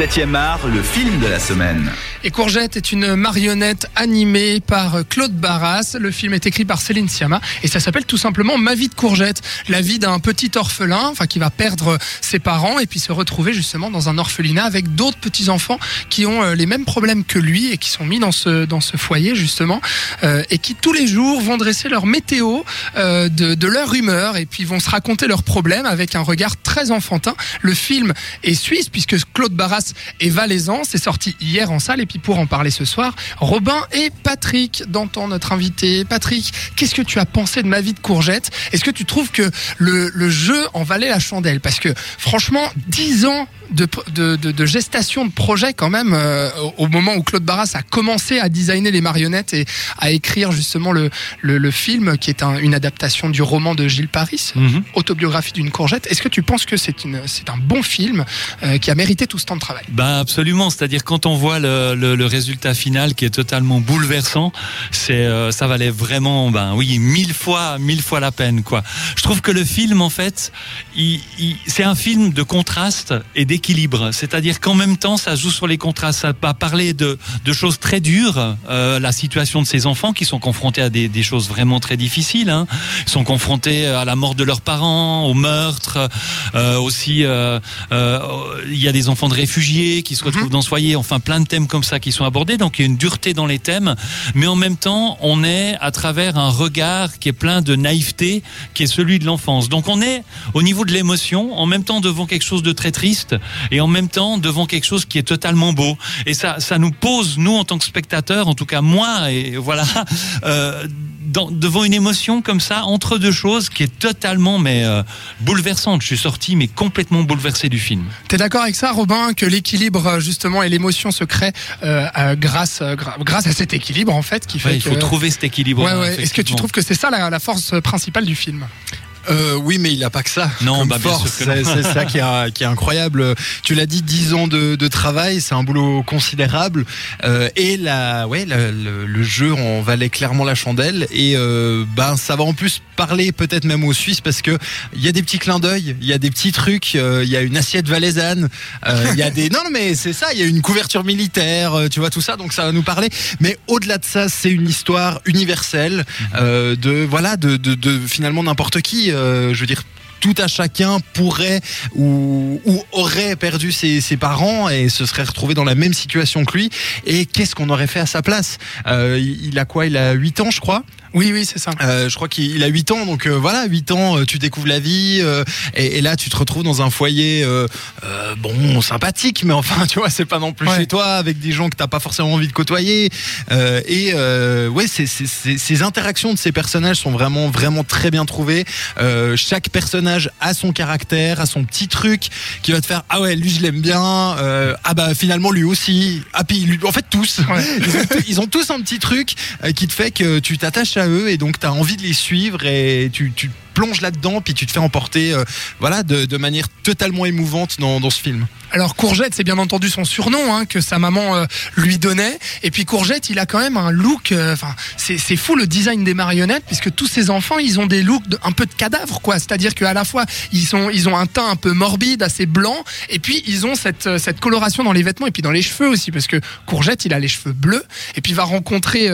7e art, le film de la semaine. Et Courgette est une marionnette animée par Claude Barras. Le film est écrit par Céline Sciamma et ça s'appelle tout simplement Ma vie de Courgette. La vie d'un petit orphelin, enfin qui va perdre ses parents et puis se retrouver justement dans un orphelinat avec d'autres petits enfants qui ont euh, les mêmes problèmes que lui et qui sont mis dans ce dans ce foyer justement euh, et qui tous les jours vont dresser leur météo euh, de, de leur humeur et puis vont se raconter leurs problèmes avec un regard très enfantin. Le film est suisse puisque Claude Barras est valaisan. C'est sorti hier en salle et puis pour en parler ce soir, Robin et Patrick d'antan, notre invité. Patrick, qu'est-ce que tu as pensé de ma vie de courgette? Est-ce que tu trouves que le, le jeu en valait la chandelle? Parce que franchement, 10 ans de, de, de, de gestation de projet quand même euh, au moment où Claude Barras a commencé à designer les marionnettes et à écrire justement le, le, le film qui est un, une adaptation du roman de Gilles Paris, Mhm. autobiographie d'une courgette. Est-ce que tu penses que c'est un bon film euh, qui a mérité tout ce temps de travail? Ben absolument, c'est-à-dire quand on voit le, le, le résultat final qui est totalement bouleversant, c'est euh, ça valait vraiment ben oui mille fois mille fois la peine quoi. Je trouve que le film en fait, il, il- c'est un film de contraste et d'équilibre, c'est-à-dire qu'en même temps ça joue sur les contrastes, ça va parler de, de choses très dures, euh, la situation de ces enfants qui sont confrontés à des, des choses vraiment très difficiles, hein. ils sont confrontés à la mort de leurs parents, au meurtre, euh, aussi il y a des enfants de réfugiés qui se retrouvent dans ce foyer, enfin plein de thèmes comme ça qui sont abordés, donc il y a une dureté dans les thèmes, mais en même temps on est à travers un regard qui est plein de naïveté, qui est celui de l'enfance. Donc on est au niveau de l'émotion, en même temps devant quelque chose de très triste, et en même temps devant quelque chose qui est totalement beau. Et ça, ça nous pose, nous en tant que spectateurs, en tout cas moi, et voilà, euh, dans- devant une émotion comme ça, entre deux choses, qui est totalement mais euh, bouleversante. Je suis sorti mais complètement bouleversé du film. T'es d'accord avec ça, Robin, que l'équilibre euh, justement et l'émotion se créent euh, grâce grâce à cet équilibre en fait qui fait Ouais, il que faut trouver cet équilibre. Ouais, ouais. Est-ce que tu trouves que c'est ça la, la force principale du film? Euh, oui, mais il a pas que ça. Non, bah, bien force. sûr que non. C'est ça qui est, qui est incroyable. Tu l'as dit, 10 ans de, de travail, c'est un boulot considérable. Euh, et la, ouais, la- le, le jeu en valait clairement la chandelle. Et euh, ben, ça va en plus parler peut-être même aux Suisses parce que il y a des petits clins d'œil, il y a des petits trucs. euh, Il y a une assiette valaisanne. euh, Il y a des non, non, mais c'est ça. Il y a une couverture militaire. Tu vois tout ça, donc ça va nous parler. Mais au-delà de ça, c'est une histoire universelle euh, de voilà de, de, de finalement n'importe qui. Euh, je veux dire tout à chacun pourrait ou, aurait perdu ses, parents et se serait retrouvé dans la même situation que lui. Et qu'est-ce qu'on aurait fait à sa place? Euh, il a quoi? Il a 8 ans, je crois. Oui, oui, c'est ça. Euh, je crois qu'il a 8 ans, donc euh, voilà, 8 ans, euh, tu découvres la vie, euh, et, et là tu te retrouves dans un foyer, euh, bon, sympathique, mais enfin, tu vois, c'est pas non plus Ouais. chez toi, avec des gens que t'as pas forcément envie de côtoyer. Euh, et euh, ouais, ces interactions de ces personnages sont vraiment, vraiment très bien trouvées. Euh, chaque personnage a son caractère, a son petit truc qui va te faire, ah ouais, lui je l'aime bien, euh, ah bah finalement lui aussi, ah puis lui, en fait tous. Ouais. Ils ont, ils ont tous un petit truc qui te fait que tu t'attaches eux et donc tu as envie de les suivre et tu plonges là-dedans puis tu te fais emporter euh, voilà, de, de manière totalement émouvante dans, dans ce film. Alors Courgette, c'est bien entendu son surnom hein, que sa maman euh, lui donnait. Et puis Courgette, il a quand même un look. euh, c'est fou le design des marionnettes puisque tous ces enfants, ils ont des looks un peu de cadavre, quoi. C'est-à-dire qu'à la fois ils sont, ils ont un teint un peu morbide, assez blanc, et puis ils ont cette euh, cette coloration dans les vêtements et puis dans les cheveux aussi parce que Courgette, il a les cheveux bleus et puis il va rencontrer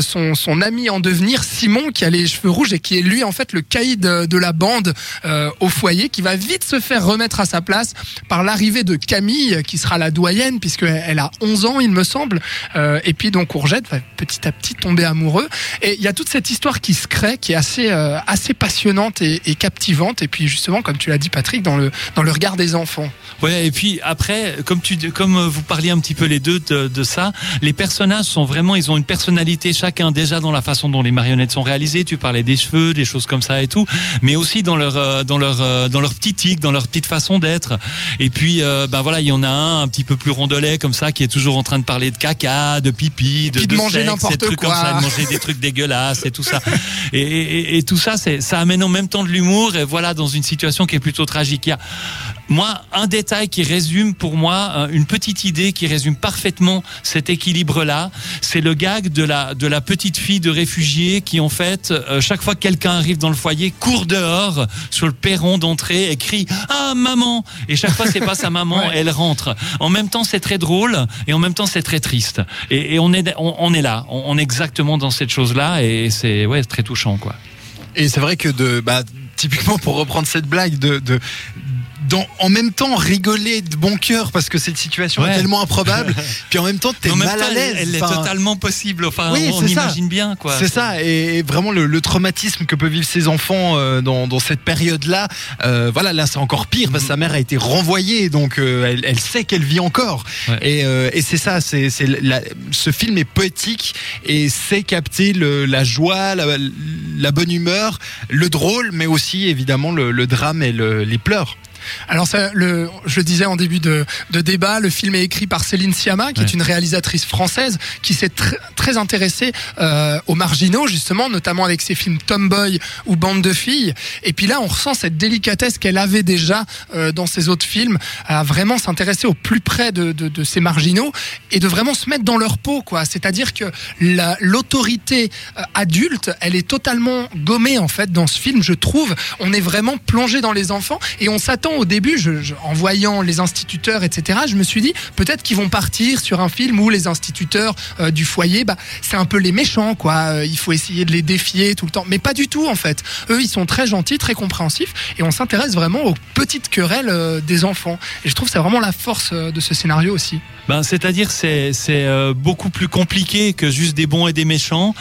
son son ami en devenir Simon qui a les cheveux rouges et qui est lui en fait le caïd de, la bande euh, au foyer qui va vite se faire remettre à sa place par l'arrivée de Camille qui sera la doyenne puisque elle a 11 ans il me semble. Euh, et puis donc Courgette va petit à petit tomber amoureux. Et il y a toute cette histoire qui se crée qui est assez euh, assez passionnante et, captivante. Et puis justement comme tu l'as dit Patrick dans le dans le regard des enfants. Ouais, et puis après, comme tu, comme vous parliez un petit peu les deux de, de ça, les personnages sont vraiment, ils ont une personnalité chacun déjà dans la façon dont les marionnettes sont réalisées. Tu parlais des cheveux, des choses comme ça et tout, mais aussi dans leur, euh, dans leur, euh, dans leur petit tic, dans leur petite façon d'être. Et puis, euh, ben voilà, il y en a un un petit peu plus rondelet comme ça qui est toujours en train de parler de caca, de pipi, de, puis de manger n'importe trucs quoi. comme ça, de manger des trucs dégueulasses et tout ça. Et, et- et tout ça, c'est, ça amène en même temps de l'humour et voilà dans une situation qui est plutôt tragique. Il y a moi, un détail qui résume pour moi euh, une petite idée qui résume parfaitement cet équilibre-là, c'est le gag de la de la petite fille de réfugié qui en fait euh, chaque fois que quelqu'un arrive dans le foyer court dehors sur le perron d'entrée et crie ah maman et chaque fois c'est pas sa maman Ouais. elle rentre. En même temps c'est très drôle et en même temps c'est très triste et, et on est on, on est là on, on est exactement dans cette chose là et c'est ouais très touchant quoi. Et c'est vrai que de, bah, typiquement pour reprendre cette blague, de, de dans, en même temps rigoler de bon cœur parce que cette situation Ouais. est tellement improbable, puis en même temps t'es mal temps, à l'aise. elle est Enfin, totalement possible. Enfin, Oui, on imagine bien quoi. C'est ça, et vraiment le, le traumatisme que peuvent vivre ces enfants euh, dans, dans cette période-là. euh, voilà, là c'est encore pire parce que sa mère a été renvoyée, donc euh, elle, elle sait qu'elle vit encore. Ouais. Et, et c'est ça, c'est ce film est poétique et sait capter le, la joie, la, la bonne humeur, le drôle, mais aussi évidemment le, le drame et le- les pleurs. Alors ça, le, je le disais en début de, de débat, le film est écrit par Céline Sciamma, qui Ouais. est une réalisatrice française qui s'est tr- très intéressée euh, aux marginaux justement, notamment avec ses films Tomboy ou Bande de filles. Et puis là, on ressent cette délicatesse qu'elle avait déjà euh, dans ses autres films, à vraiment s'intéresser au plus près de, de, de ces marginaux et de vraiment se mettre dans leur peau, quoi. C'est-à-dire que la- l'autorité euh, adulte, elle est totalement gommée en fait dans ce film, je trouve. On est vraiment plongé dans les enfants et on s'attend au début, je, je- en voyant les instituteurs, etc. Je me suis dit peut-être qu'ils vont partir sur un film où les instituteurs euh, du foyer, bah c'est un peu les méchants, quoi. Euh, il faut essayer de les défier tout le temps, mais pas du tout en fait. Eux, ils sont très gentils, très compréhensifs et on s'intéresse vraiment aux petites querelles euh, des enfants. Et je trouve que c'est vraiment la force euh, de ce scénario aussi. Ben, c'est-à-dire c'est c'est beaucoup plus compliqué que juste des bons et des méchants.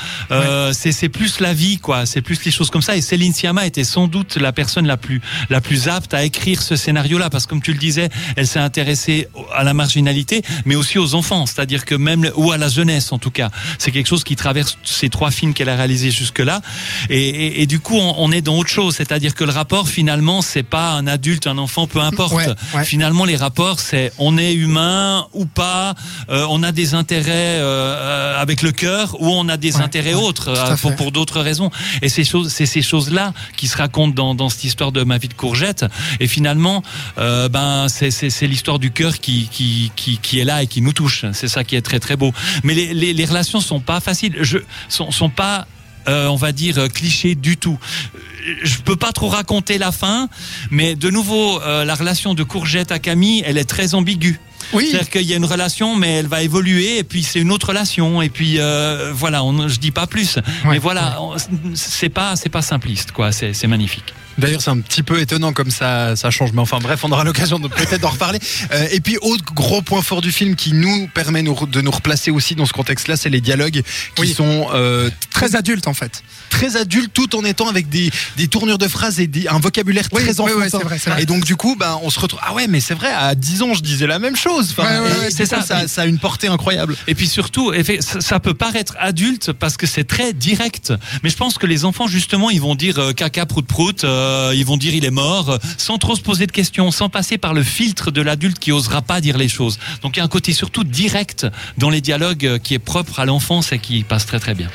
C'est c'est plus la vie quoi. C'est plus les choses comme ça. Et Céline Sciamma était sans doute la personne la plus la plus apte à écrire ce scénario-là parce que comme tu le disais, elle s'est intéressée à la marginalité, mais aussi aux enfants. C'est-à-dire que même ou à la jeunesse en tout cas. C'est quelque chose qui traverse ces trois films qu'elle a réalisés jusque-là. Et, et, et du coup, on, on est dans autre chose. C'est-à-dire que le rapport finalement, c'est pas un adulte, un enfant, peu importe. Ouais, ouais. Finalement, les rapports, c'est on est humain ou pas, euh, on a des intérêts euh, avec le cœur ou on a des Ouais, intérêts autres euh, pour, pour d'autres raisons. Et ces choses, c'est ces choses-là qui se racontent dans, dans cette histoire de ma vie de courgette. Et finalement, euh, ben c'est l'histoire du cœur qui, qui qui qui est là et qui nous touche. C'est ça qui est très très beau. Mais les les, les relations sont pas faciles. Je sont sont pas euh, on va dire euh, cliché du tout. Je peux pas trop raconter la fin, mais de nouveau, euh, la relation de Courgette à Camille, elle est très ambiguë. Oui. C'est-à-dire qu'il y a une relation, mais elle va évoluer, et puis c'est une autre relation, et puis euh, voilà, on, je dis pas plus, mais Ouais, voilà, on- c'est pas c'est pas simpliste, quoi. C'est magnifique. D'ailleurs, c'est un petit peu étonnant comme ça, ça change. Mais enfin, bref, on aura l'occasion de peut-être d'en reparler. Euh, et puis, autre gros point fort du film qui nous permet nous- de nous replacer aussi dans ce contexte-là, c'est les dialogues qui Oui. sont euh, Très adulte en fait. très adultes, tout en étant avec des, des tournures de phrases et des- un vocabulaire Oui, très enfantin. oui, c'est vrai, c'est vrai. Et donc, du coup, bah, on se retrouve. Ah ouais, mais c'est vrai. À 10 ans, je disais la même chose. Enfin, Ouais, ouais, ouais, c'est coup, ça. ça. Ça a une portée incroyable. Et puis surtout, ça peut paraître adulte parce que c'est très direct. Mais je pense que les enfants, justement, ils vont dire euh, caca prout prout, euh, ils vont dire il est mort, sans trop se poser de questions, sans passer par le filtre de l'adulte qui osera pas dire les choses. Donc il y a un côté surtout direct dans les dialogues qui est propre à l'enfance et qui passe très très bien.